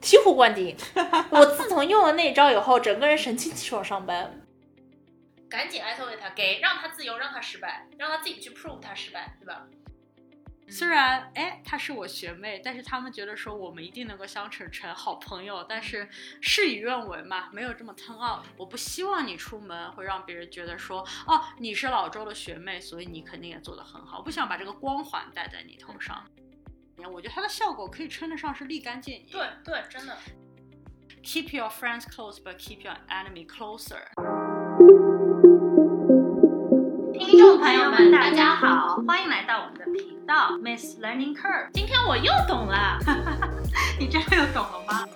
醍醐灌顶。我自从用了那招以后，整个人神清气爽上班。赶紧艾特给他，给让他自由，让他失败，让他自己去 prove 他失败，对吧？虽然哎，她是我学妹，但是他们觉得说我们一定能够相处成好朋友，但是事与愿违嘛，没有这么 turn out。我不希望你出门会让别人觉得说，哦，你是老周的学妹，所以你肯定也做得很好。我不想把这个光环戴在你头上。我觉得它的效果可以称得上是立竿见影。对对，真的。Keep your friends close, but keep your enemy closer. 听众朋友们，大家好，欢迎来到我们的频道 Miss Learning Curve。今天我又懂了，你真的又懂了吗？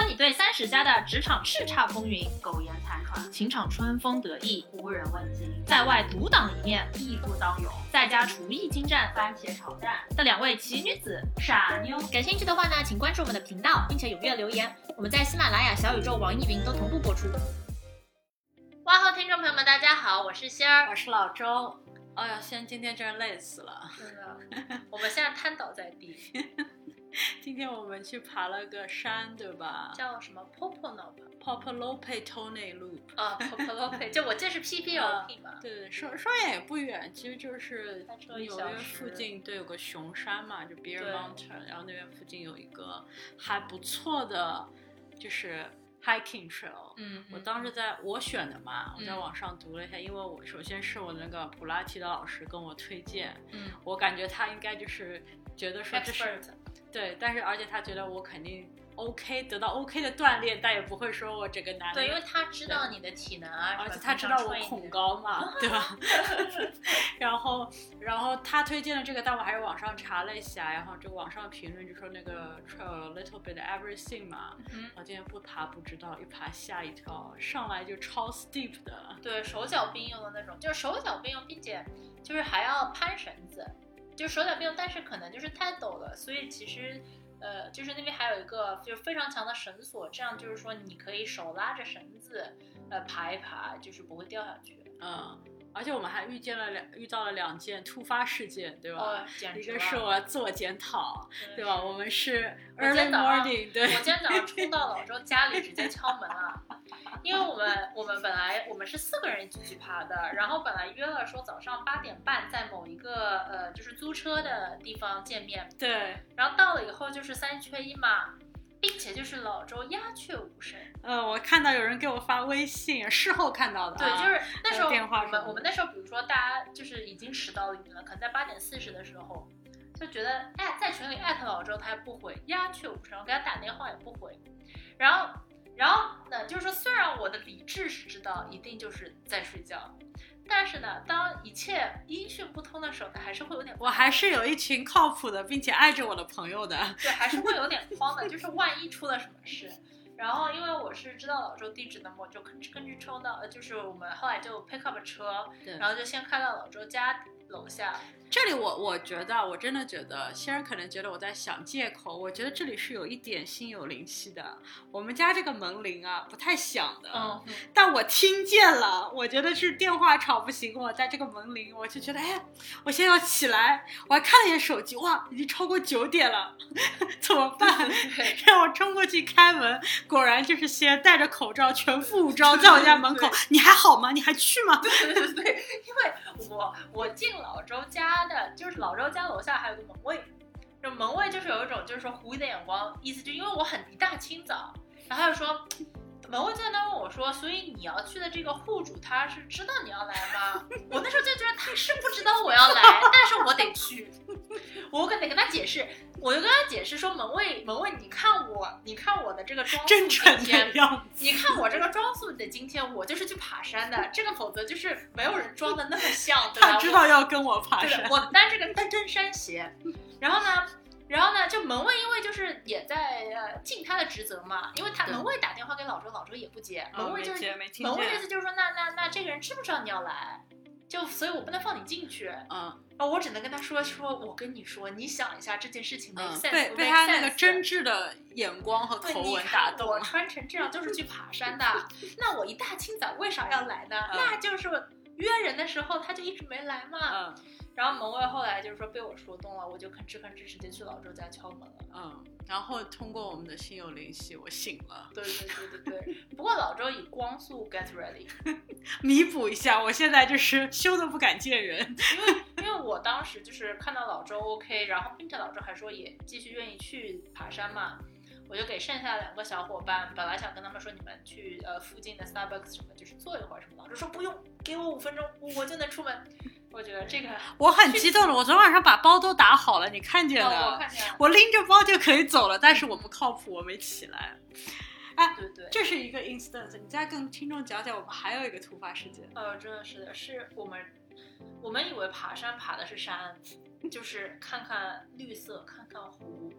如果你对三十加的职场叱咤风云、苟延残喘、情场春风得意、无人问津，在外独当一面、义不当勇，在家厨艺精湛、番茄炒蛋的两位奇女子傻妞感兴趣的话呢，请关注我们的频道，并且踊跃留言。我们在喜马拉雅、小宇宙、网易云都同步播出。哇哈，听众朋友们，大家好，我是仙儿，我是老周。哎呀，仙今天真是累死了，真的，我们现在瘫倒在地。今天我们去爬了个山，对吧？叫什么？Popolope Tony Loop 啊，Popolope，就我这是 P P 嘛。对对，说说远也不远，其实就是纽约附近对有个熊山嘛，就 Bear Mountain，然后那边附近有一个还不错的，就是。hiking trail，嗯，我当时在我选的嘛，我在网上读了一下，因为我首先是我那个普拉提的老师跟我推荐，嗯，我感觉他应该就是觉得说这是，对，但是而且他觉得我肯定。OK，得到 OK 的锻炼，但也不会说我整个男的。对，因为他知道你的体能啊，而且他知道我恐高嘛，对吧？然后，然后他推荐的这个，但我还是网上查了一下，然后这个网上评论就说那个 trail little bit everything 嘛，我今天不爬不知道，一爬吓一跳，上来就超 steep 的。对手脚并用的那种，就是手脚并用，并且就是还要攀绳子，就手脚并用，但是可能就是太陡了，所以其实。呃，就是那边还有一个就是非常强的绳索，这样就是说你可以手拉着绳子，呃，爬一爬，就是不会掉下去。嗯，而且我们还遇见了两遇到了两件突发事件，对吧？哦，一个是我自我检讨，对吧？我们是 early morning，对。我今天早上冲到老周家里，直接敲门了。因为我们我们本来我们是四个人一起去爬的，然后本来约了说早上八点半在某一个呃就是租车的地方见面，对，然后到了以后就是三缺一嘛，并且就是老周鸦雀无声。呃，我看到有人给我发微信，事后看到的，对，就是那时候我们我们那时候比如说大家就是已经迟到了，可能在八点四十的时候就觉得哎在群里艾特老周他也不回，鸦雀无声，我给他打电话也不回，然后。然后呢，就是说，虽然我的理智是知道一定就是在睡觉，但是呢，当一切音讯不通的时候，呢，还是会有点。我还是有一群靠谱的，并且爱着我的朋友的。对，还是会有点慌的，就是万一出了什么事。然后，因为我是知道老周地址的，我就根根据抽到，呃，就是我们后来就 pick up 车，然后就先开到老周家楼下。这里我我觉得，我真的觉得，先生可能觉得我在想借口。我觉得这里是有一点心有灵犀的。我们家这个门铃啊，不太响的，嗯，但我听见了。我觉得是电话吵不醒我，在这个门铃，我就觉得，哎，我现在要起来。我还看了一眼手机，哇，已经超过九点了，怎么办？让我冲过去开门，果然就是先戴着口罩，全副武装，在我家门口。你还好吗？你还去吗？对对对，因为我我进老周家。他的就是老周家楼下还有个门卫，就门卫就是有一种就是说狐疑的眼光，意思就因为我很一大清早，然后他就说，门卫就在那问我说，所以你要去的这个户主他是知道你要来吗？我那时候就觉得他是不知道我要来，但是我得去，我得跟他解释。我就跟他解释说，门卫门卫，你看我，你看我的这个装束今天，你看我这个装束的今天，我就是去爬山的，这个否则就是没有人装的那么像，对吧？他知道要跟我爬山，我单这个登登山鞋，然后呢，然后呢，就门卫因为就是也在呃尽他的职责嘛，因为他门卫打电话给老周，老周也不接，门卫就是门卫的意思就是说，那那那这个人知不知道你要来？就所以我不能放你进去，嗯。啊，我只能跟他说说，我跟你说，你想一下这件事情的被被他那个真挚的眼光和口吻打动。我穿成这样就是去爬山的，那我一大清早为啥要来呢？那就是约人的时候他就一直没来嘛。嗯然后门卫后来就是说被我说动了，我就吭哧吭哧直接去老周家敲门了。嗯，然后通过我们的心有灵犀，我醒了，对对对对对，不过老周以光速 get ready，弥补一下，我现在就是羞得不敢见人。因为因为我当时就是看到老周 OK，然后并且老周还说也继续愿意去爬山嘛，我就给剩下两个小伙伴，本来想跟他们说你们去呃附近的 Starbucks 什么，就是坐一会儿什么的，老周说不用，给我五分钟，我就能出门。我觉得这个我很激动了，我昨晚上把包都打好了，你看见哦，的？我看见了，我拎着包就可以走了，但是我不靠谱，我没起来。哎对对，这是一个 instance，你再跟听众讲讲，我们还有一个突发事件。呃，真的是的，是我们我们以为爬山爬的是山，就是看看绿色，看看湖，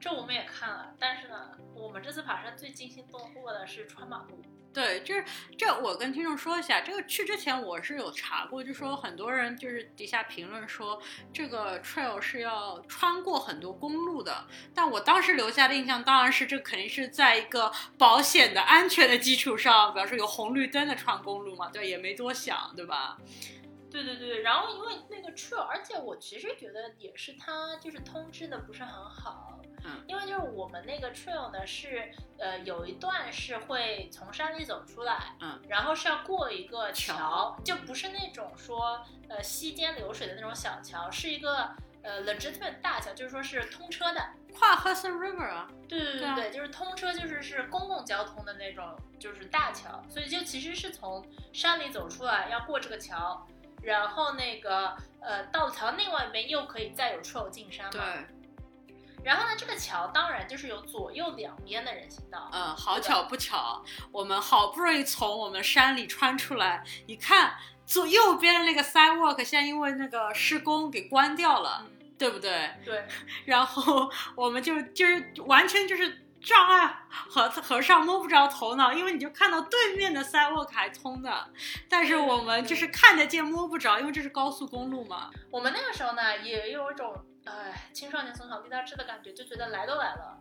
这我们也看了，但是呢，我们这次爬山最惊心动魄的是穿马路。对，就是这，我跟听众说一下，这个去之前我是有查过，就说很多人就是底下评论说这个 trail 是要穿过很多公路的，但我当时留下的印象当然是这肯定是在一个保险的、安全的基础上，比方说有红绿灯的穿公路嘛，对，也没多想，对吧？对对对，然后因为那个 trail，而且我其实觉得也是它就是通知的不是很好，嗯，因为就是我们那个 trail 呢是呃有一段是会从山里走出来，嗯，然后是要过一个桥桥，就不是那种说呃溪间流水的那种小桥，是一个呃 legitimate 大桥，就是说是通车的。跨 Hudson River 啊，对对对对，就是通车，就是是公共交通的那种，就是大桥，所以就其实是从山里走出来，要过这个桥，然后那个呃到桥另外一边又可以再有 trail 进山嘛。对，然后呢，这个桥当然就是有左右两边的人行道。嗯，好巧不巧，我们好不容易从我们山里穿出来，一看左右边的那个 sidewalk 现在因为那个施工给关掉了，嗯，对不对？对，然后我们就就是完全就是障碍和和尚摸不着头脑，因为你就看到对面的塞沃卡还通的，但是我们就是看得见摸不着，因为这是高速公路嘛。我们那个时候呢，也有一种哎青少年从小立大志的感觉，就觉得来都来了，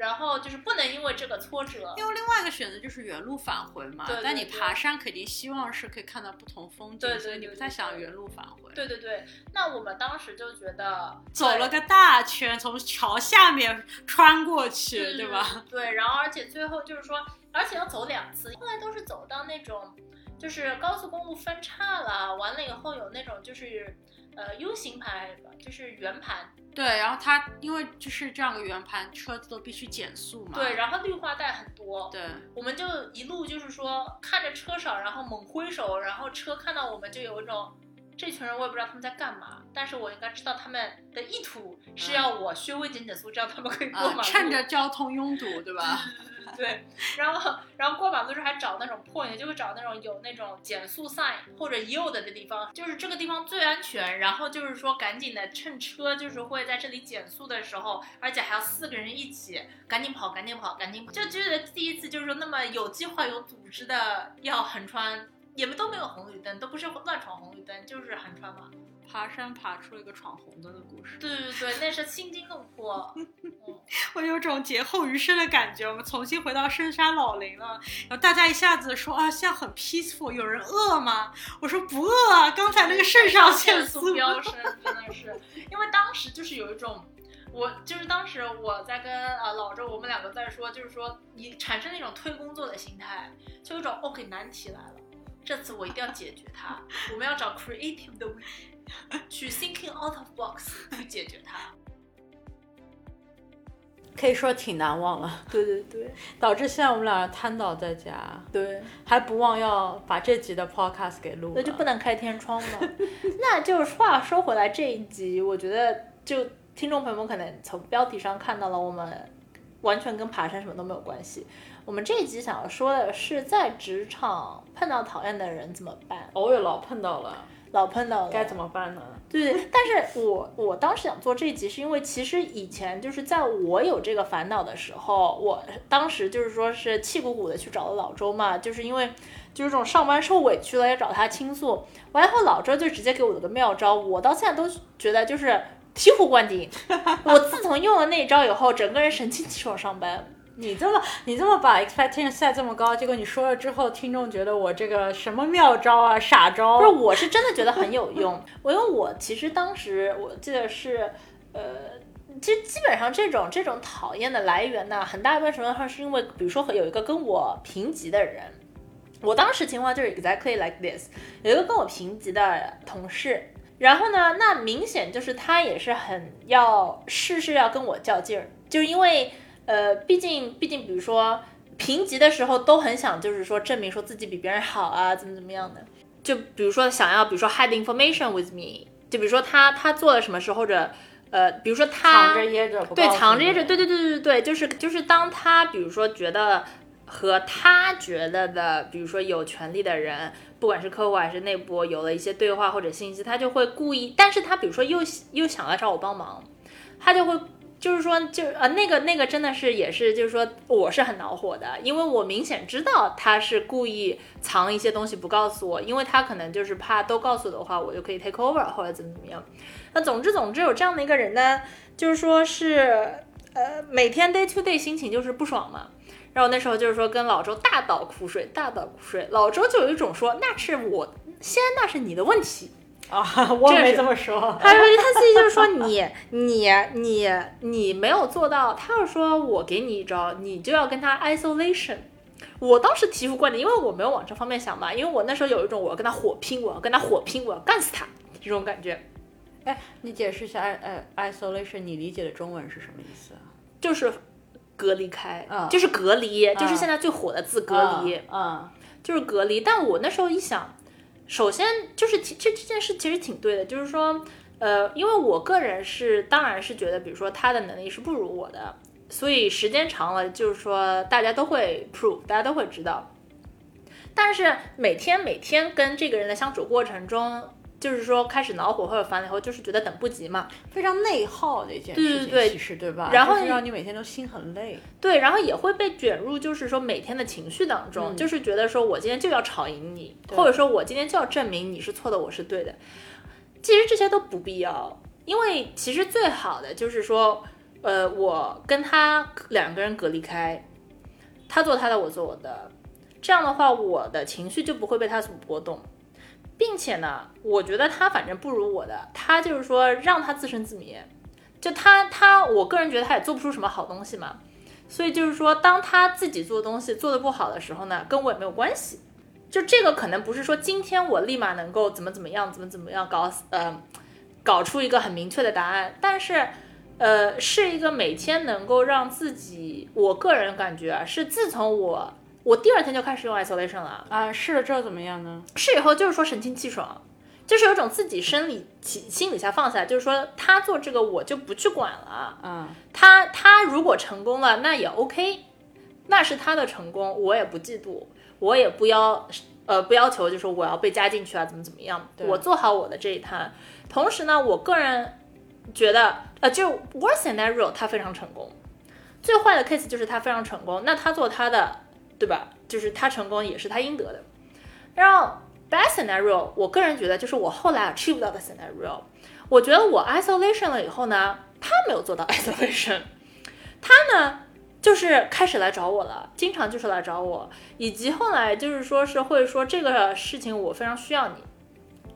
然后就是不能因为这个挫折。因为另外一个选择就是原路返回嘛，对对对但你爬山肯定希望是可以看到不同风景，对对所以你不太想原路返回。对对对，那我们当时就觉得走了个大圈，从桥下面穿过去，对对吧？？对，然后而且最后就是说，而且要走两次，后来都是走到那种就是高速公路分叉了，完了以后有那种就是呃 U 型盘还是什么，就是圆盘，对，然后它因为就是这样个圆盘，车子都必须减速嘛。对，然后绿化带很多，对我们就一路就是说看着车少，然后猛挥手，然后车看到我们就有一种。这群人我也不知道他们在干嘛，但是我应该知道他们的意图是要我稍微减减速，这样他们可以过马啊路。，趁着交通拥堵，对吧？对，然后然后过马路的时候还找那种 point，就会找那种有那种减速 sign 或者 yield 的地方，就是这个地方最安全。然后就是说赶紧的趁车就是会在这里减速的时候，而且还要四个人一起赶紧跑，赶紧跑，赶紧跑。就觉得第一次就是说那么有计划、有组织的要横穿，也都没有红绿灯，都不是乱闯红绿灯，就是横穿嘛。爬山爬出了一个闯红灯的故事，对对对，那是心惊肉魄。嗯 我有种劫后余生的感觉。我们重新回到深山老林了，然后大家一下子说啊，现在很 peaceful，有人饿吗？我说不饿啊，刚才那个肾上腺素素飙升，真的是，因为当时就是有一种，我就是当时我在跟啊老周，我们两个在说，就是说你产生那种推工作的心态，就有一种 OK 难题来了，这次我一定要解决它，我们要找 creative 的 way，去 thinking out of box 去解决它。可以说挺难忘了，对对对导致现在我们俩瘫倒在家，对，还不忘要把这集的 podcast 给录了。那就不能开天窗吗。那就是话说回来，这一集我觉得就听众朋友们可能从标题上看到了，我们完全跟爬山什么都没有关系。我们这一集想要说的是，在职场碰到讨厌的人怎么办？偶尔老碰到了，老碰到了该怎么办呢？对对，但是我我当时想做这一集，是因为其实以前就是在我有这个烦恼的时候，我当时就是说是气鼓鼓的去找了老周嘛，就是因为就是这种上班受委屈了要找他倾诉，完以后老周就直接给我了个妙招，我到现在都觉得就是醍醐灌顶。我自从用了那一招以后，整个人神清气爽上班，你这么你这么把 expectation set 这么高，结果你说了之后，听众觉得我这个什么妙招啊、傻招？不是，我是真的觉得很有用。我因为我其实当时我记得是，呃，其实基本上这种这种讨厌的来源呢，很大一部分程度上是因为，比如说有一个跟我平级的人，我当时情况就是 exactly like this，有一个跟我平级的同事，然后呢，那明显就是他也是很要事事要跟我较劲儿，就是因为。呃，毕竟，毕竟，比如说评级的时候都很想，就是说证明说自己比别人好啊，怎么怎么样的。就比如说想要，比如说 hide information with me，就比如说他他做了什么事，或者呃，比如说他藏着掖着，对，藏着掖着，对对对对对，就是就是当他比如说觉得和他觉得的，比如说有权利的人，不管是客户还是内部，有了一些对话或者信息，他就会故意，但是他比如说又又想来找我帮忙，他就会。就是说，就呃，那个那个真的是也是，就是说，我是很恼火的，因为我明显知道他是故意藏一些东西不告诉我，因为他可能就是怕都告诉的话，我就可以 take over 或者怎么怎么样。那总之总之有这样的一个人呢，就是说是呃每天 day to day 心情就是不爽嘛。然后那时候就是说跟老周大倒苦水，大倒苦水，老周就有一种说那是我先，那是你的问题。啊，我没这么说。他说他自己就是说你你你你没有做到。他要说我给你一招，你就要跟他 isolation。我当时提出观点，因为我没有往这方面想嘛，因为我那时候有一种我要跟他火拼，我要跟他火拼，我要干死他这种感觉。哎，你解释一下，呃，isolation，你理解的中文是什么意思啊？就是隔离开，就是隔离，就是现在最火的字隔离，嗯，就是隔离。但我那时候一想。首先就是这这件事其实挺对的，就是说，呃，因为我个人是当然是觉得，比如说他的能力是不如我的，所以时间长了，就是说大家都会 prove，大家都会知道。但是每天每天跟这个人的相处过程中，就是说开始恼火或者烦了以后，就是觉得等不及嘛，非常内耗的一件事情，对对对，其实对吧？然后让你每天都心很累，对，然后也会被卷入，就是说每天的情绪当中，就是觉得说我今天就要吵赢你，或者说我今天就要证明你是错的，我是对的。其实这些都不必要，因为其实最好的就是说，呃，我跟他两个人隔离开，他做他的，我做我的，这样的话，我的情绪就不会被他所波动。并且呢，我觉得他反正不如我的，他就是说让他自生自灭，就他他，我个人觉得他也做不出什么好东西嘛，所以就是说，当他自己做东西做的不好的时候呢，跟我也没有关系，就这个可能不是说今天我立马能够怎么怎么样，怎么怎么样搞呃，搞出一个很明确的答案，但是呃，是一个每天能够让自己，我个人感觉啊，是自从我。我第二天就开始用 isolation 了啊，试了之后怎么样呢？试以后就是说神清气爽，就是有种自己生理、心心理下放下来，就是说他做这个我就不去管了。嗯，他他如果成功了，那也 OK，那是他的成功，我也不嫉妒，我也不要呃不要求，就是我要被加进去啊，怎么怎么样？我做好我的这一摊。同时呢，我个人觉得呃，就 worst scenario 他非常成功，最坏的 case 就是他非常成功，那他做他的。对吧？就是他成功也是他应得的。然后 bad scenario，我个人觉得就是我后来 achieve 到的 scenario。我觉得我 isolation 了以后呢，他没有做到 isolation，他呢就是开始来找我了，经常就是来找我，以及后来就是说是会说这个事情我非常需要你，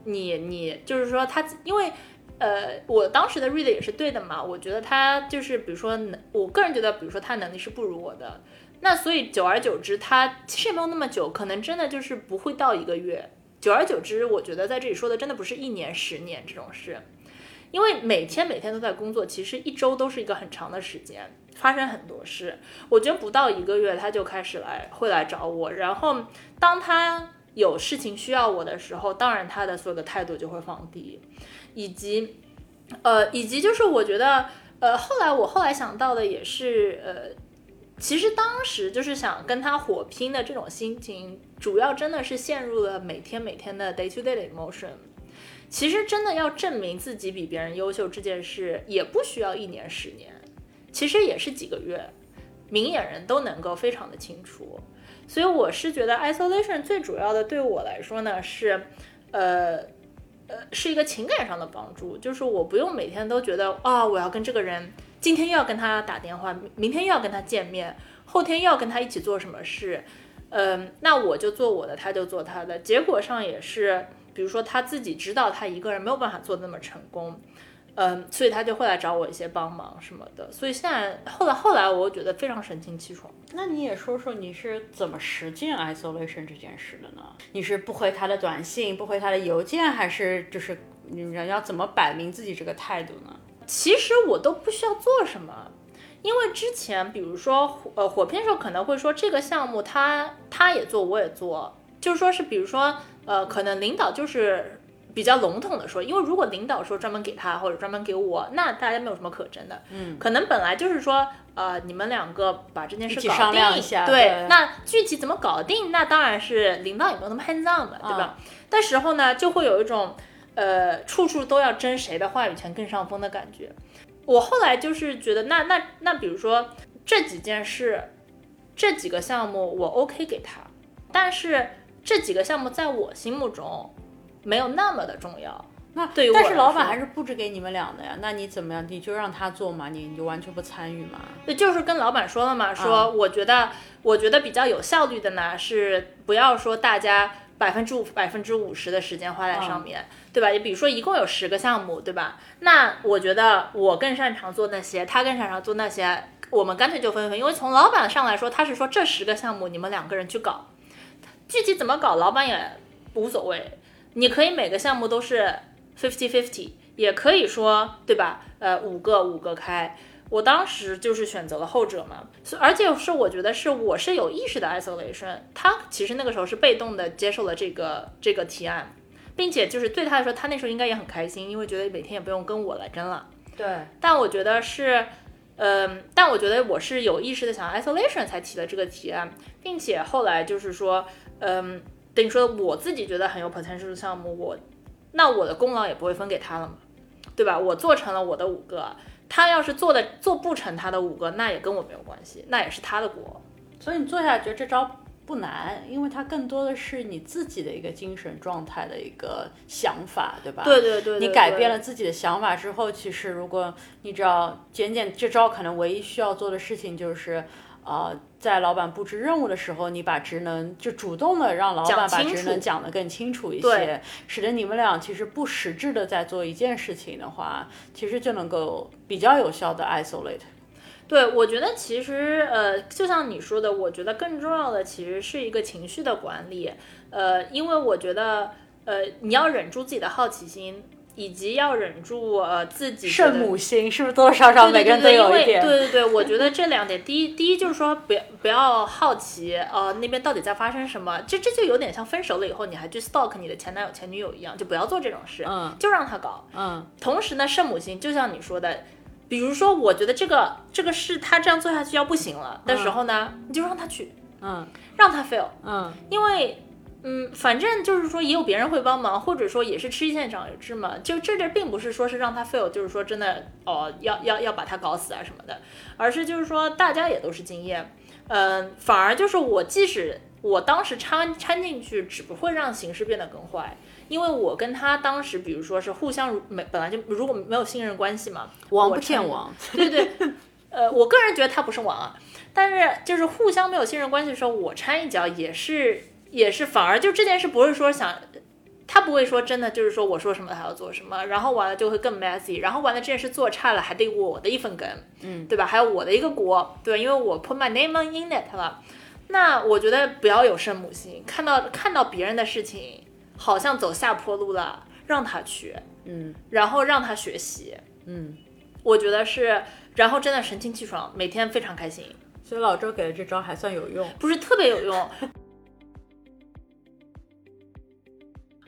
你你就是说他因为呃我当时的 read 也是对的嘛，我觉得他就是比如说能，我个人觉得比如说他能力是不如我的。那所以久而久之，他其实也没有那么久，可能真的就是不会到一个月。久而久之，我觉得在这里说的真的不是一年、十年这种事，因为每天每天都在工作，其实一周都是一个很长的时间，发生很多事。我觉得不到一个月，他就开始来会来找我，然后当他有事情需要我的时候，当然他的所有的态度就会放低，以及呃，以及就是我觉得呃，后来我后来想到的也是呃。其实当时就是想跟他火拼的这种心情，主要真的是陷入了每天每天的 day to day 的 emotion。其实真的要证明自己比别人优秀这件事，也不需要一年十年，其实也是几个月，明眼人都能够非常的清楚。所以我是觉得 isolation 最主要的对我来说呢，是，呃，呃，是一个情感上的帮助，就是我不用每天都觉得啊，我要跟这个人。今天又要跟他打电话，明天又要跟他见面，后天又要跟他一起做什么事，嗯，那我就做我的，他就做他的，结果上也是，比如说他自己知道他一个人没有办法做那么成功。嗯，所以他就会来找我一些帮忙什么的，所以现在后来后来，我觉得非常神清气爽。那你也说说你是怎么实践 isolation 这件事的呢？你是不回他的短信，不回他的邮件，还是就是你要怎么摆明自己这个态度呢？其实我都不需要做什么，因为之前比如说呃火拼的时候可能会说这个项目他他也做我也做，就是说是比如说呃可能领导就是。比较笼统的说，因为如果领导说专门给他或者专门给我，那大家没有什么可争的。嗯，可能本来就是说，呃，你们两个把这件事搞定一下。对，那具体怎么搞定，那当然是领导也没有那么 hands on 嘛，对吧？但时候呢，就会有一种，呃，处处都要争谁的话语权更上风的感觉。我后来就是觉得，那那那，比如说这几件事，这几个项目我 OK 给他，但是这几个项目在我心目中。没有那么的重要，那对于但是老板还是布置给你们俩的呀，那你怎么样？你就让他做嘛，你你就完全不参与嘛？对，就是跟老板说了嘛，说我觉得我觉得比较有效率的呢，是不要说大家百分之五百分之五十的时间花在上面，对吧？也比如说一共有十个项目，对吧？那我觉得我更擅长做那些，他更擅长做那些，我们干脆就分分，因为从老板上来说，他是说这十个项目你们两个人去搞，具体怎么搞，老板也无所谓。你可以每个项目都是 fifty fifty，也可以说，对吧？呃，五个五个开。我当时就是选择了后者嘛，而且是我觉得是我是有意识的 isolation，他其实那个时候是被动的接受了这个这个提案，并且就是对他来说，他那时候应该也很开心，因为觉得每天也不用跟我来争了。对。但我觉得是，嗯，但我觉得我是有意识的想 isolation 才提的这个提案，并且后来就是说，嗯。等于说我自己觉得很有 potential 的项目，我那我的功劳也不会分给他了嘛，对吧？我做成了我的五个，他要是做的做不成他的五个，那也跟我没有关系，那也是他的锅。所以你做下来觉得这招不难，因为它更多的是你自己的一个精神状态的一个想法，对吧？对对对。你改变了自己的想法之后，其实如果你只要简简这招，可能唯一需要做的事情就是。啊，在老板布置任务的时候，你把职能就主动的让老板把职能讲得更清楚一些，使得你们俩其实不实质的在做一件事情的话，其实就能够比较有效的 isolate。对，我觉得其实呃，就像你说的，我觉得更重要的其实是一个情绪的管理，呃，因为我觉得呃，你要忍住自己的好奇心。以及要忍住呃自己圣母心，是不是多多少少每个人都有一点？对对对，我觉得这两点，第一第一就是说不要不要好奇呃那边到底在发生什么，这这就有点像分手了以后你还去 stalk 你的前男友前女友一样，就不要做这种事，嗯，就让他搞，嗯。同时呢，圣母心就像你说的，比如说我觉得这个这个事他这样做下去要不行了的时候呢，你就让他去，嗯，让他 fail，嗯，因为。嗯，反正就是说也有别人会帮忙，或者说也是吃一堑长一智嘛。就这这并不是说是让他 fail，就是说真的哦要要要把他搞死啊什么的，而是就是说大家也都是经验。嗯，反而就是我即使我当时掺掺进去，只不会让形势变得更坏，因为我跟他当时比如说是互相没本来就如果没有信任关系嘛，王不见王。对对，呃，我个人觉得他不是王啊，但是就是互相没有信任关系的时候，我掺一脚也是。也是，反而就这件事不是说想，他不会说真的就是说我说什么他要做什么，然后完了就会更 messy，然后完了这件事做差了还得我的一份羹，嗯，对吧？还有我的一个锅，对，因为我 put my name on in it 了。那我觉得不要有圣母心，看到看到别人的事情好像走下坡路了，让他去，嗯，然后让他学习，嗯，我觉得是，然后真的神清气爽，每天非常开心。所以老周给的这招还算有用，不是特别有用。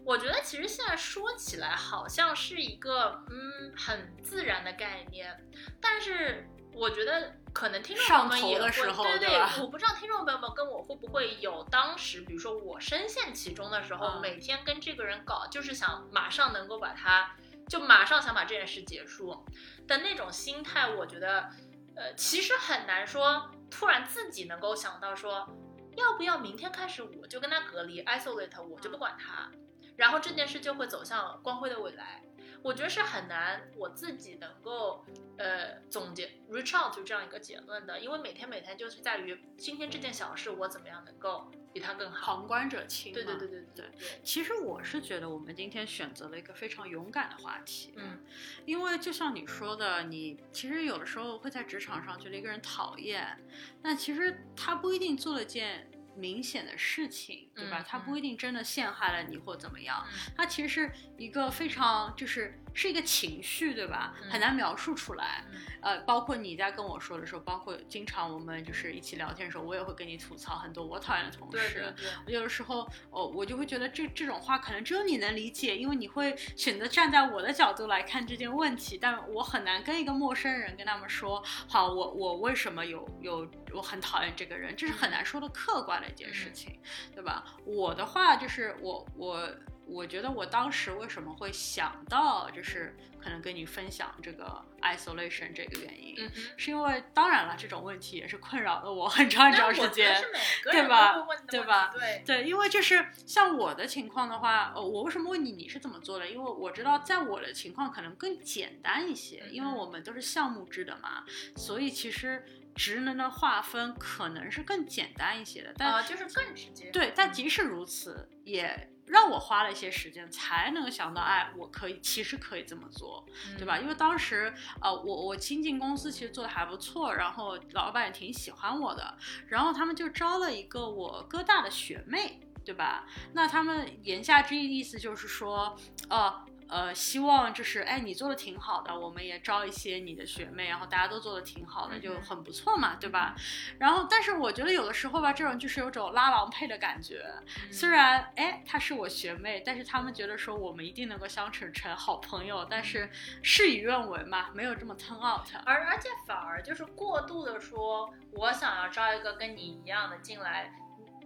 我觉得其实现在说起来好像是一个嗯很自然的概念，但是我觉得可能听众朋友们也会对对，我不知道听众朋友们跟我会不会有当时，比如说我深陷其中的时候，每天跟这个人搞，就是想马上能够把他，就马上想把这件事结束的那种心态。我觉得，呃，其实很难说突然自己能够想到说，要不要明天开始我就跟他隔离，isolate，我就不管他。然后这件事就会走向光辉的未来。我觉得是很难我自己能够呃总结 reach out 就这样一个结论的，因为每天每天就是在于今天这件小事我怎么样能够比他更好。旁观者清。对对对对对对。其实我是觉得我们今天选择了一个非常勇敢的话题，嗯，因为就像你说的，你其实有的时候会在职场上觉得一个人讨厌，但其实他不一定做了件。明显的事情，对吧？他不一定真的陷害了你或怎么样，他其实是一个非常就是。是一个情绪，对吧？很难描述出来。呃，包括你在跟我说的时候，包括经常我们就是一起聊天的时候，我也会跟你吐槽很多我讨厌的同事。我有的时候，哦，我就会觉得这这种话可能只有你能理解，因为你会选择站在我的角度来看这件问题。但我很难跟一个陌生人跟他们说，好，我我为什么有有我很讨厌这个人，这是很难说的客观的一件事情，对吧？我的话就是我我。我觉得我当时为什么会想到，就是可能跟你分享这个 isolation 这个原因，是因为当然了，这种问题也是困扰了我很长很长时间，对吧？对吧？对对，因为就是像我的情况的话，呃，我为什么问你你是怎么做的？因为我知道在我的情况可能更简单一些，因为我们都是项目制的嘛，所以其实职能的划分可能是更简单一些的，但就是更直接。对，但即使如此也。让我花了一些时间才能想到，哎，我可以，其实可以这么做，对吧？因为当时，呃，我我新进公司其实做的还不错，然后老板也挺喜欢我的，然后他们就招了一个我哥大的学妹，对吧？那他们言下之意意思就是说，哦。呃，希望就是，哎，你做的挺好的，我们也招一些你的学妹，然后大家都做的挺好的，就很不错嘛，对吧？然后，但是我觉得有的时候吧，这种就是有种拉郎配的感觉。虽然，哎，她是我学妹，但是他们觉得说我们一定能够相处成好朋友，但是事与愿违嘛，没有这么 turn out。而而且反而就是过度的说，我想要招一个跟你一样的进来。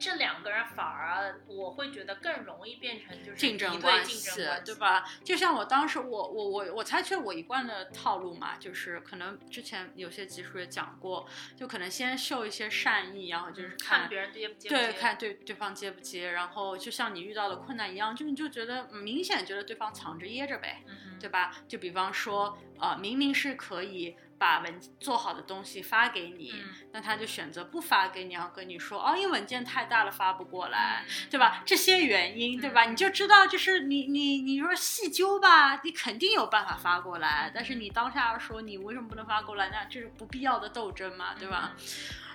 这两个人反而我会觉得更容易变成就是竞争关系，对吧？就像我当时，我我我我采取了我一贯的套路嘛，就是可能之前有些集数也讲过，就可能先秀一些善意，然后就是看别人接不接，对，看对对方接不接，然后就像你遇到的困难一样，就你就觉得明显觉得对方藏着掖着呗，对吧？就比方说，呃，明明是可以。把文做好的东西发给你，那他就选择不发给你，然后跟你说哦，因为文件太大了发不过来，对吧？这些原因，对吧？你就知道，就是你你你说细究吧，你肯定有办法发过来，但是你当下说你为什么不能发过来，那这是不必要的斗争嘛，对吧？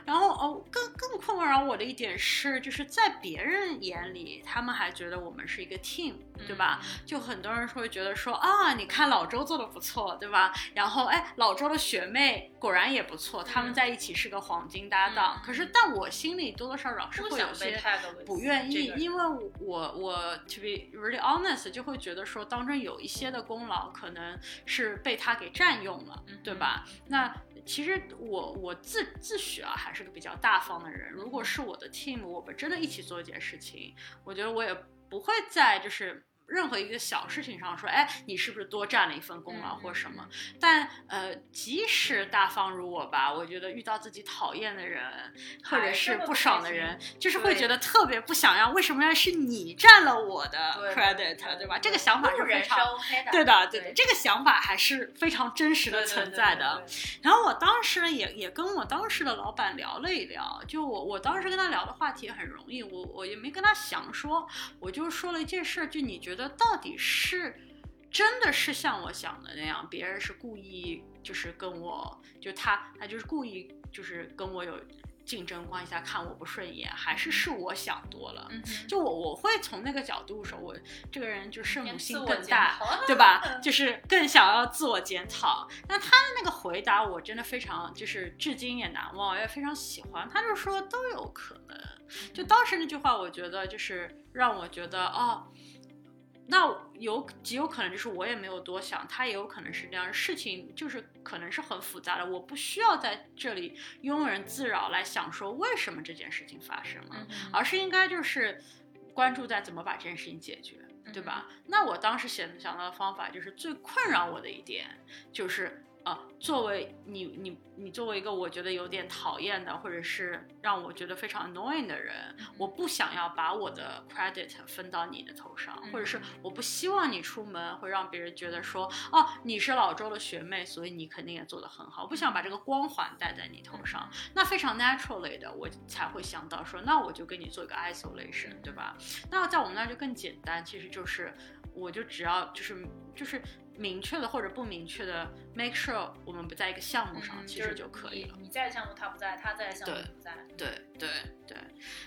然后哦，更更困扰我的一点是，就是在别人眼里，他们还觉得我们是一个 team，对吧？就很多人会觉得说啊，你看老周做的不错，对吧？然后哎，老周的学妹果然也不错，他们在一起是个黄金搭档。可是，但我心里多多少少是会有些不愿意，因为我我 to be really honest，就会觉得说当中有一些的功劳可能是被他给占用了，对吧？那。其实我我自自诩啊，还是个比较大方的人。如果是我的 team，我们真的一起做一件事情，我觉得我也不会在就是。任何一个小事情上说，哎，你是不是多占了一份功劳或什么？但呃，即使大方如我吧，我觉得遇到自己讨厌的人，或者是不爽的人，就是会觉得特别不想要。为什么要是你占了我的 credit，对吧？这个想法是非常对的，对的，这个想法还是非常真实的存在的。然后我当时也也跟我当时的老板聊了一聊，就我我当时跟他聊的话题很容易，我我也没跟他详说，我就说了一件事，就你觉得。觉得到底是真的是像我想的那样，别人是故意就是跟我就他他就是故意就是跟我有竞争关系下看我不顺眼，还是是我想多了？就我我会从那个角度说，我这个人就圣母心更大，对吧？就是更想要自我检讨。那他的那个回答我真的非常就是至今也难忘，也非常喜欢。他就说都有可能。就当时那句话，我觉得就是让我觉得哦。那有极有可能就是我也没有多想，他也有可能是这样，事情就是可能是很复杂的，我不需要在这里庸人自扰来想说为什么这件事情发生了，而是应该就是关注在怎么把这件事情解决，对吧？那我当时想想到的方法就是最困扰我的一点就是啊，作为你你你作为一个我觉得有点讨厌的，或者是让我觉得非常 annoying 的人，我不想要把我的 credit 分到你的头上，或者是我不希望你出门会让别人觉得说，哦，你是老周的学妹，所以你肯定也做得很好，我不想把这个光环戴在你头上。那非常 naturally 的，我才会想到说，那我就跟你做一个 isolation，对吧？那在我们那就更简单，其实就是我就只要就是就是。明确的或者不明确的，make sure 我们不在一个项目上，其实就可以了。你在的项目他不在，他在的项目不在。对对对。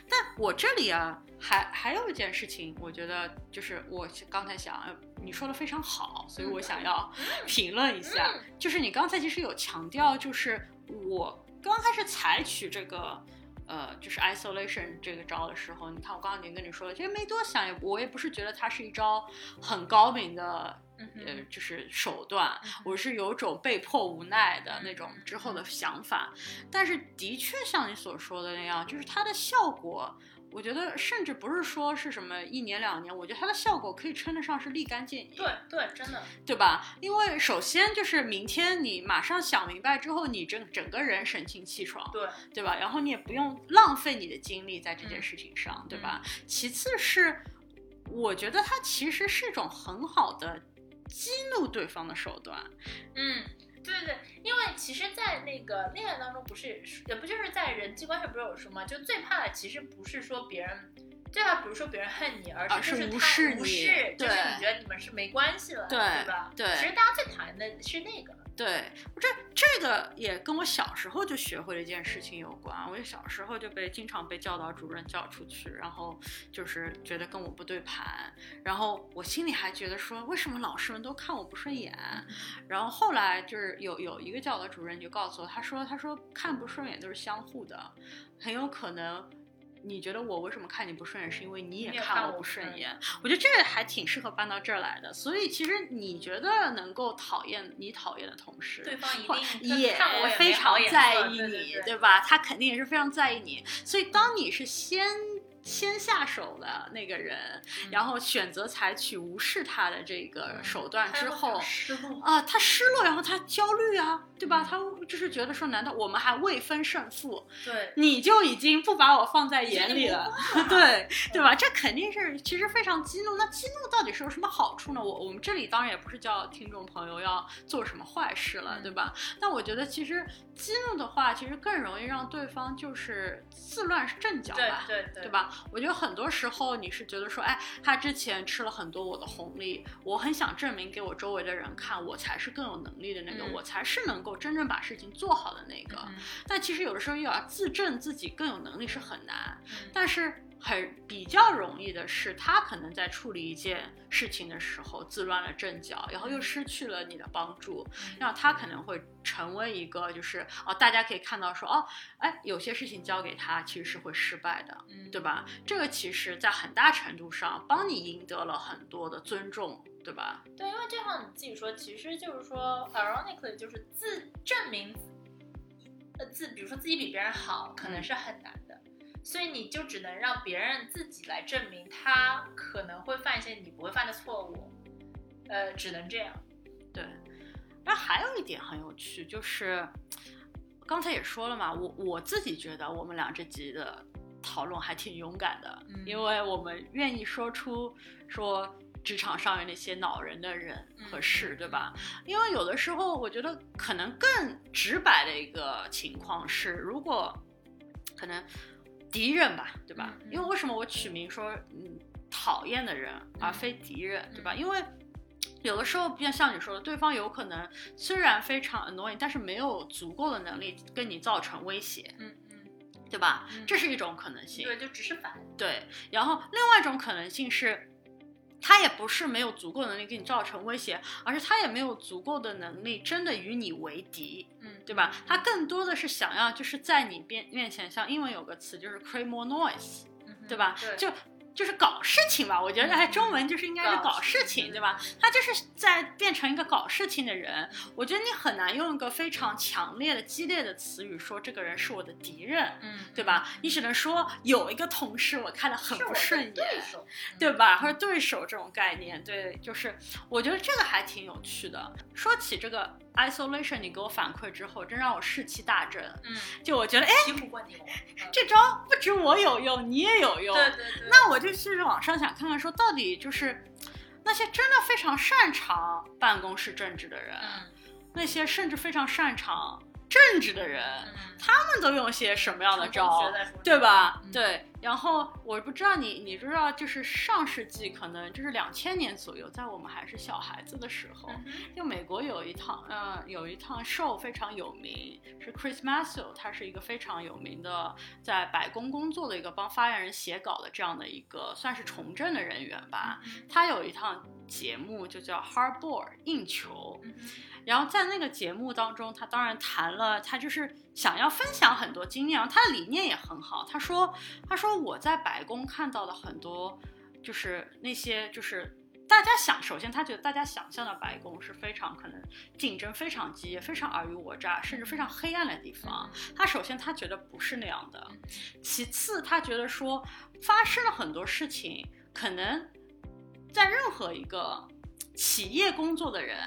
但我这里啊，还还有一件事情，我觉得就是我刚才想，你说的非常好，所以我想要评论一下。就是你刚才其实有强调，就是我刚开始采取这个。呃，就是 isolation 这个招的时候，你看我刚刚已经跟你说了，其实没多想，也我也不是觉得它是一招很高明的，呃，就是手段，我是有种被迫无奈的那种之后的想法，但是的确像你所说的那样，就是它的效果。我觉得甚至不是说是什么一年两年，我觉得它的效果可以称得上是立竿见影。对对，真的，对吧？因为首先就是明天你马上想明白之后，你整整个人神清气爽，对对吧？然后你也不用浪费你的精力在这件事情上，对吧？其次是，我觉得它其实是一种很好的激怒对方的手段。嗯。对对对，因为其实，在那个恋爱当中，不是也不就是在人际关系不是有说吗？就最怕的其实不是说别人，最怕不是说别人恨你，而是就是他无视，就是你觉得你们是没关系了，对吧？对，其实大家最讨厌的是那个。对，这这个也跟我小时候就学会了一件事情有关。我小时候就被经常被教导主任叫出去，然后就是觉得跟我不对盘，然后我心里还觉得说，为什么老师们都看我不顺眼？然后后来就是有有一个教导主任就告诉我，他说他说看不顺眼都是相互的，很有可能。你觉得我为什么看你不顺眼？是因为你也看我不顺眼。我觉得这还挺适合搬到这儿来的。所以其实你觉得能够讨厌你讨厌的同事，对方一定也非常在意你，对吧？他肯定也是非常在意你。所以当你是先。先下手的那个人，然后选择采取无视他的这个手段之后，啊，他失落，然后他焦虑啊，对吧？他就是觉得说，难道我们还未分胜负？对，你就已经不把我放在眼里了，对对吧？这肯定是其实非常激怒。那激怒到底是有什么好处呢？我我们这里当然也不是叫听众朋友要做什么坏事了，对吧？但我觉得其实激怒的话，其实更容易让对方就是自乱阵脚吧，对对对吧？我觉得很多时候你是觉得说，哎，他之前吃了很多我的红利，我很想证明给我周围的人看，我才是更有能力的那个，我才是能够真正把事情做好的那个。但其实有的时候又要自证自己更有能力是很难，但是。很比较容易的是，他可能在处理一件事情的时候自乱了阵脚，然后又失去了你的帮助，然后他可能会成为一个就是哦，大家可以看到说哦，哎，有些事情交给他其实是会失败的，对吧？这个其实在很大程度上帮你赢得了很多的尊重，对吧？对，因为就像你自己说，其实就是说，ironically，就是自证明，呃，自比如说自己比别人好，可能是很难的。所以你就只能让别人自己来证明他可能会犯一些你不会犯的错误，呃，只能这样。对。那还有一点很有趣，就是刚才也说了嘛，我我自己觉得我们俩这集的讨论还挺勇敢的，因为我们愿意说出说职场上面那些恼人的人和事，对吧？因为有的时候我觉得可能更直白的一个情况是，如果可能。敌人吧，对吧？因为为什么我取名说嗯讨厌的人而非敌人，对吧？因为有的时候，像像你说的，对方有可能虽然非常 annoying，但是没有足够的能力跟你造成威胁，嗯嗯，对吧？这是一种可能性。对，就只是烦。对，然后另外一种可能性是。他也不是没有足够能力给你造成威胁，而是他也没有足够的能力真的与你为敌，嗯，对吧？他更多的是想要就是在你面面前，像英文有个词就是 create more noise，对吧？就。就是搞事情吧，我觉得哎，中文就是应该是搞事情，对吧？他就是在变成一个搞事情的人。我觉得你很难用一个非常强烈的、激烈的词语说这个人是我的敌人，嗯，对吧？你只能说有一个同事我看的很不顺眼，对吧？或者对手这种概念，对，就是我觉得这个还挺有趣的。说起这个 isolation 你给我反馈之后，真让我士气大振。嗯，就我觉得，哎。这招不止我有用，你也有用。对对对。那我就去网上想看看，说到底就是那些真的非常擅长办公室政治的人，那些甚至非常擅长。政治的人，他们都用些什么样的招，对吧？对。然后我不知道你，你知道，就是上世纪可能就是两千年左右，在我们还是小孩子的时候，就美国有一趟，呃，有一趟 show 非常有名，是 Chris Matthew，他是一个非常有名的在白宫工作的一个帮发言人写稿的这样的一个算是从政的人员吧。他有一趟节目就叫 Hard Ball 硬球。然后在那个节目当中，他当然谈了，他就是想要分享很多经验，他的理念也很好。他说：“他说我在白宫看到的很多，就是那些就是大家想，首先他觉得大家想象的白宫是非常可能竞争非常激烈、非常尔虞我诈，甚至非常黑暗的地方。他首先他觉得不是那样的，其次他觉得说发生了很多事情，可能在任何一个企业工作的人。”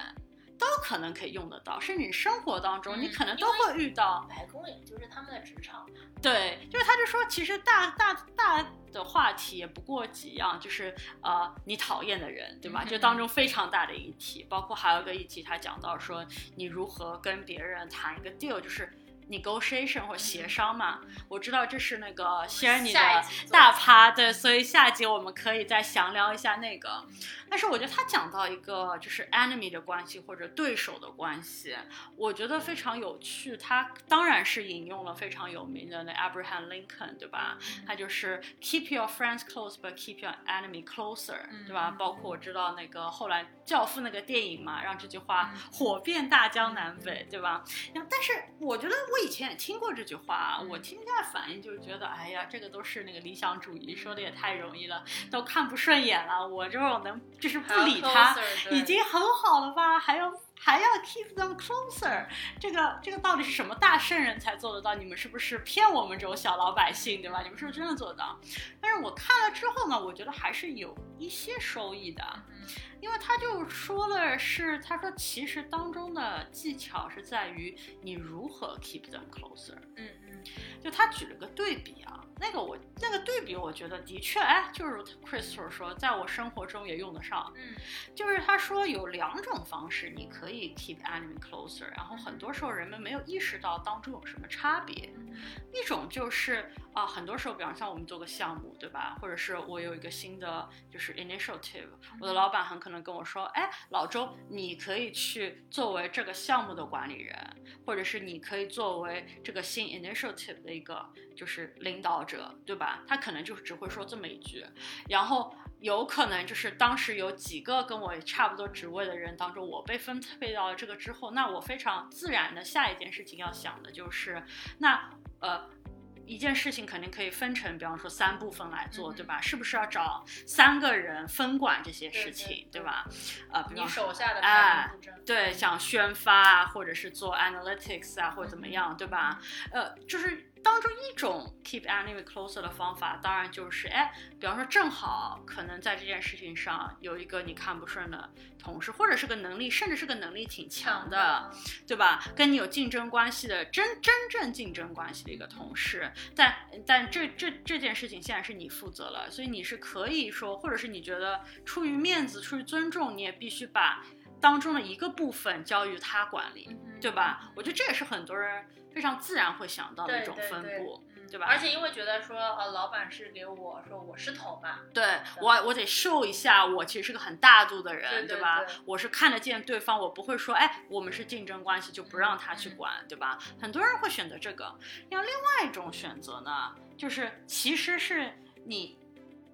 都可能可以用得到，甚至你生活当中，你可能都会遇到。白宫也就是他们的职场。对，就是他就说，其实大大大的话题也不过几样，就是呃，你讨厌的人，对吧？就当中非常大的议题，包括还有个议题，他讲到说，你如何跟别人谈一个 deal，就是。Negotiation 或协商嘛，我知道这是那个仙女的大趴，对，所以下集我们可以再详聊一下那个。但是我觉得他讲到一个就是 enemy 的关系或者对手的关系，我觉得非常有趣。他当然是引用了非常有名的那 Abraham Lincoln，对吧？他就是 keep your friends close but keep your enemy closer，对吧？包括我知道那个后来教父那个电影嘛，让这句话火遍大江南北，对吧？但是我觉得我。以前也听过这句话，我听下反应就是觉得，哎呀，这个都是那个理想主义，说的也太容易了，都看不顺眼了。我这种能就是不理他，已经很好了吧？还要还要 keep them closer，这个这个到底是什么大圣人才做得到？你们是不是骗我们这种小老百姓，对吧？你们是不是真的做得到？但是我看了之后呢，我觉得还是有一些收益的。因为他就说的是，他说其实当中的技巧是在于你如何 keep them closer。嗯嗯，就他举了个对比啊。那个我那个对比，我觉得的确，哎，就是 Crystal 说，在我生活中也用得上。嗯，就是他说有两种方式，你可以 keep enemy closer，然后很多时候人们没有意识到当中有什么差别。一种就是啊，很多时候，比方像我们做个项目，对吧？或者是我有一个新的就是 initiative，我的老板很可能跟我说，哎，老周，你可以去作为这个项目的管理人，或者是你可以作为这个新 initiative 的一个就是领导者。对吧？他可能就只会说这么一句，然后有可能就是当时有几个跟我差不多职位的人当中，我被分配到了这个之后，那我非常自然的下一件事情要想的就是，那呃一件事情肯定可以分成，比方说三部分来做，对吧？是不是要找三个人分管这些事情，对吧？呃，你手下的哎，对，像宣发啊，或者是做 analytics 啊，或者怎么样，对吧？呃，就是。当中一种 keep enemy closer 的方法，当然就是，哎，比方说正好可能在这件事情上有一个你看不顺的同事，或者是个能力，甚至是个能力挺强的，对吧？跟你有竞争关系的，真真正竞争关系的一个同事，但但这这这件事情现在是你负责了，所以你是可以说，或者是你觉得出于面子、出于尊重，你也必须把当中的一个部分交于他管理，对吧？我觉得这也是很多人。非常自然会想到的一种分布，对吧？而且因为觉得说，呃，老板是给我说我是头嘛，对我我得秀一下，我其实是个很大度的人，对吧？我是看得见对方，我不会说，哎，我们是竞争关系就不让他去管，对吧？很多人会选择这个。那另外一种选择呢，就是其实是你，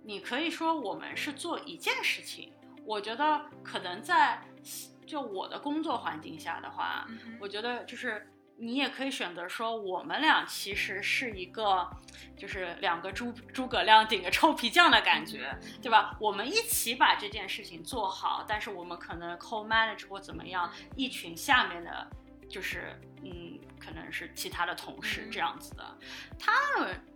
你可以说我们是做一件事情。我觉得可能在就我的工作环境下的话，我觉得就是。你也可以选择说，我们俩其实是一个，就是两个诸诸葛亮顶个臭皮匠的感觉，对吧？我们一起把这件事情做好，但是我们可能 co manage 或怎么样，一群下面的，就是嗯可能是其他的同事嗯这样子的。他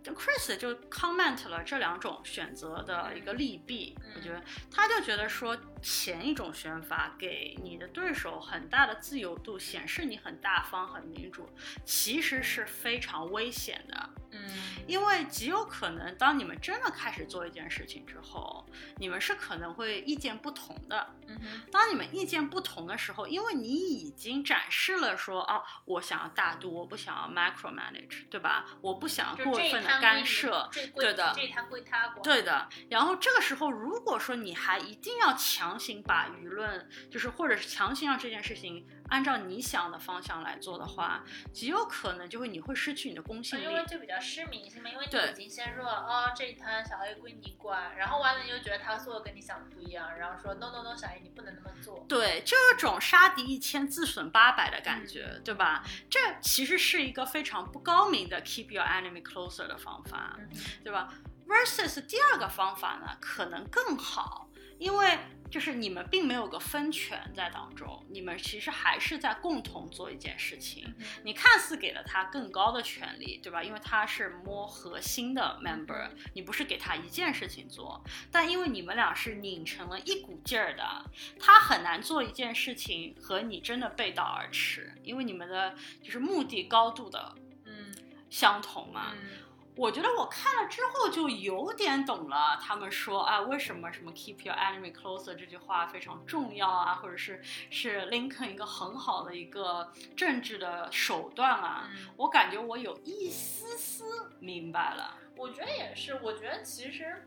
Chris 就 comment 了这两种选择的一个利弊，嗯我觉得他就觉得说前一种选法给你的对手很大的自由度，显示你很大方、很民主，其实是非常危险的。嗯因为极有可能，当你们真的开始做一件事情之后，你们是可能会意见不同的。嗯哼当你们意见不同的时候，因为你已经展示了说，哦，我想要大度，我不想要 micromanage，对吧？我不想要过分的干涉，对的这一摊归他管。对的，然后这个时候，如果说你还一定要强行把舆论，就是或者是强行让这件事情按照你想的方向来做的话，极有可能就会你会失去你的公信力因。为就比较失明性嘛，因为你已经先说了哦，这一摊小黑归你管，然后完了你又觉得他做的跟你想的不一样，然后说 no no no，小黑你不能那么做。对，这种杀敌一千自损八百的感觉，对吧？这其实是一个非常不高明的 keep your enemy closer 的方法，嗯对吧？versus 第二个方法呢，可能更好，因为就是你们并没有个分权在当中，你们其实还是在共同做一件事情。嗯你看似给了他更高的权利，对吧？因为他是摸核心的 member，你不是给他一件事情做，但因为你们俩是拧成了一股劲儿的，他很难做一件事情和你真的背道而驰，因为你们的就是目的高度的嗯相同嘛。嗯我觉得我看了之后就有点懂了，他们说啊，为什么什么 keep your enemy closer 这句话非常重要啊，或者是是林肯一个很好的一个政治的手段啊。嗯，我感觉我有一丝丝明白了。我觉得也是，我觉得其实，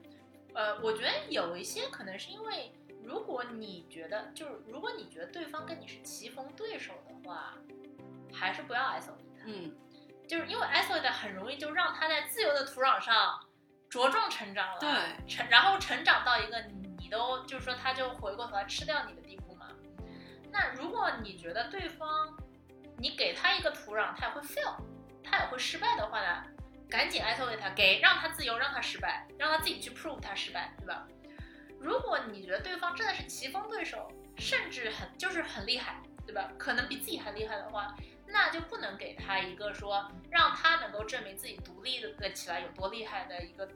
呃，我觉得有一些可能是因为，如果你觉得就是如果你觉得对方跟你是棋逢对手的话，还是不要 isolate 他。嗯，就是因为 isolate 很容易就让他在自由的土壤上茁壮成长了，对，成然后成长到一个你都就是说他就回过头来吃掉你的地步嘛。那如果你觉得对方你给他一个土壤，他也会 fail，他也会失败的话呢，赶紧 isolate 他，给让他自由，让他失败，让他自己去 prove 他失败，对吧？如果你觉得对方真的是棋逢对手，甚至很就是很厉害，对吧？可能比自己还厉害的话，那就不能给他一个说让他能够证明自己独立的起来有多厉害的一个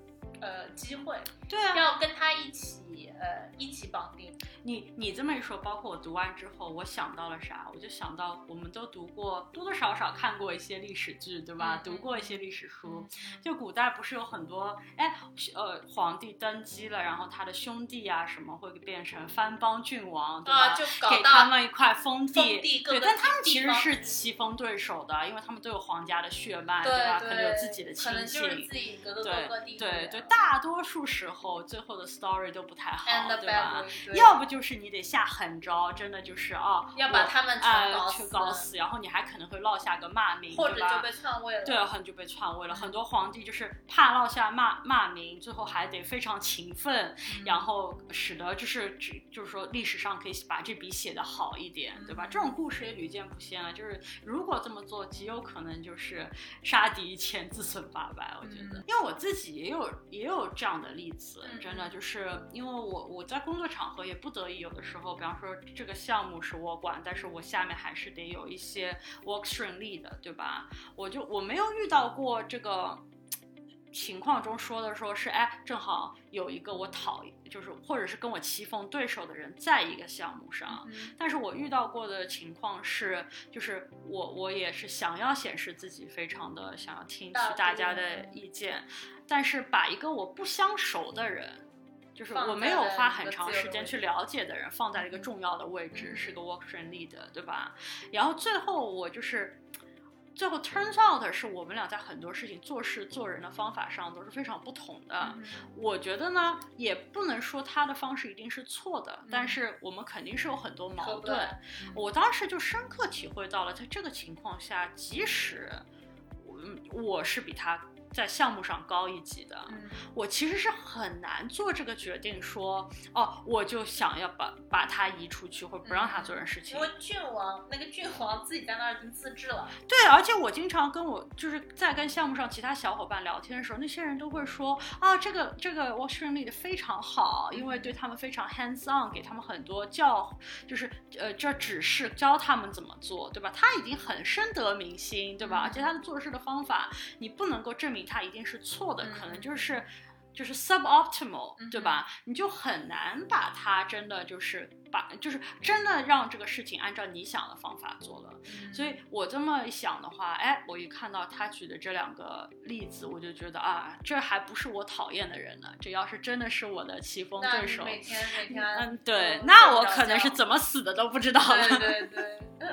呃机会，对啊，要跟他一起呃一起绑定。你你这么一说，包括我读完之后，我想到了啥？我就想到我们都读过，多多少少看过一些历史剧，对吧？嗯读过一些历史书。就古代不是有很多哎呃皇帝登基了，然后他的兄弟啊什么会变成藩邦郡王，对吧？啊，就搞给他们一块封地，对，但他们其实是棋逢对手的，因为他们都有皇家的血脉，对吧？可能有自己的亲可能就是，自己各个对各个地对对，方大多数时候最后的 story 都不太好对吧对要不就是你得下狠招，真的就是哦，要把他们全呃搞死，然后你还可能会落下个骂名，或者就被篡位了。对，很就被篡位了。嗯很多皇帝就是怕落下骂骂名，最后还得非常勤奋，嗯然后使得就是只就是说历史上可以把这笔写的好一点，对吧？嗯这种故事也屡见不鲜了。就是如果这么做，极有可能就是杀敌一千，自损八百。我觉得，嗯因为我自己也有也有这样的例子，嗯真的就是因为我我在工作场合也不得已，有的时候，比方说这个项目是我管，但是我下面还是得有一些 work stream lead 的，对吧？我就我没有遇到过这个情况中说的说是哎，正好有一个我讨就是或者是跟我棋逢对手的人在一个项目上。嗯但是我遇到过的情况是，就是我我也是想要显示自己非常的想要听取大大家的意见，但是把一个我不相熟的人，就是我没有花很长时间去了解的人，放在了一个嗯重要的位置，嗯是个 work stream lead，对吧？然后最后我就是。最后 turns out 是我们俩在很多事情做事做人的方法上都是非常不同的。嗯我觉得呢，也不能说他的方式一定是错的，但嗯是我们肯定是有很多矛盾。我当时就深刻体会到了，在这个情况下，即使我我是比他在项目上高一级的，嗯我其实是很难做这个决定说，哦，我就想要把把他移出去，或者不让他做这件事情因。为郡王那个郡王自己在那儿已经自治了，对，而且我经常跟我就是在跟项目上其他小伙伴聊天的时候，那些人都会说啊，这个这个 work stream lead 非常好，因为对他们非常 hands on，给他们很多教，就是呃这指示教他们怎么做，对吧？他已经很深得民心，对吧？而且他的做事的方法，你不能够证明他一定是错的，可能就是。就是 suboptimal，对吧？你就很难把它真的就是把，就是真的让这个事情按照你想的方法做了。所以我这么一想的话，哎，我一看到他举的这两个例子，我就觉得啊，这还不是我讨厌的人呢。这要是真的是我的棋逢对手，每天每天嗯，对，那我可能是怎么死的都不知道了。对 对对。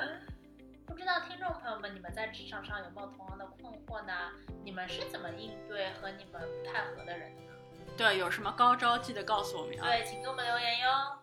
不知道听众朋友们，你们在职场上有没有同样的困惑呢？你们是怎么应对和你们不太合的人的呢？对，有什么高招记得告诉我们啊。对，请给我们留言哟。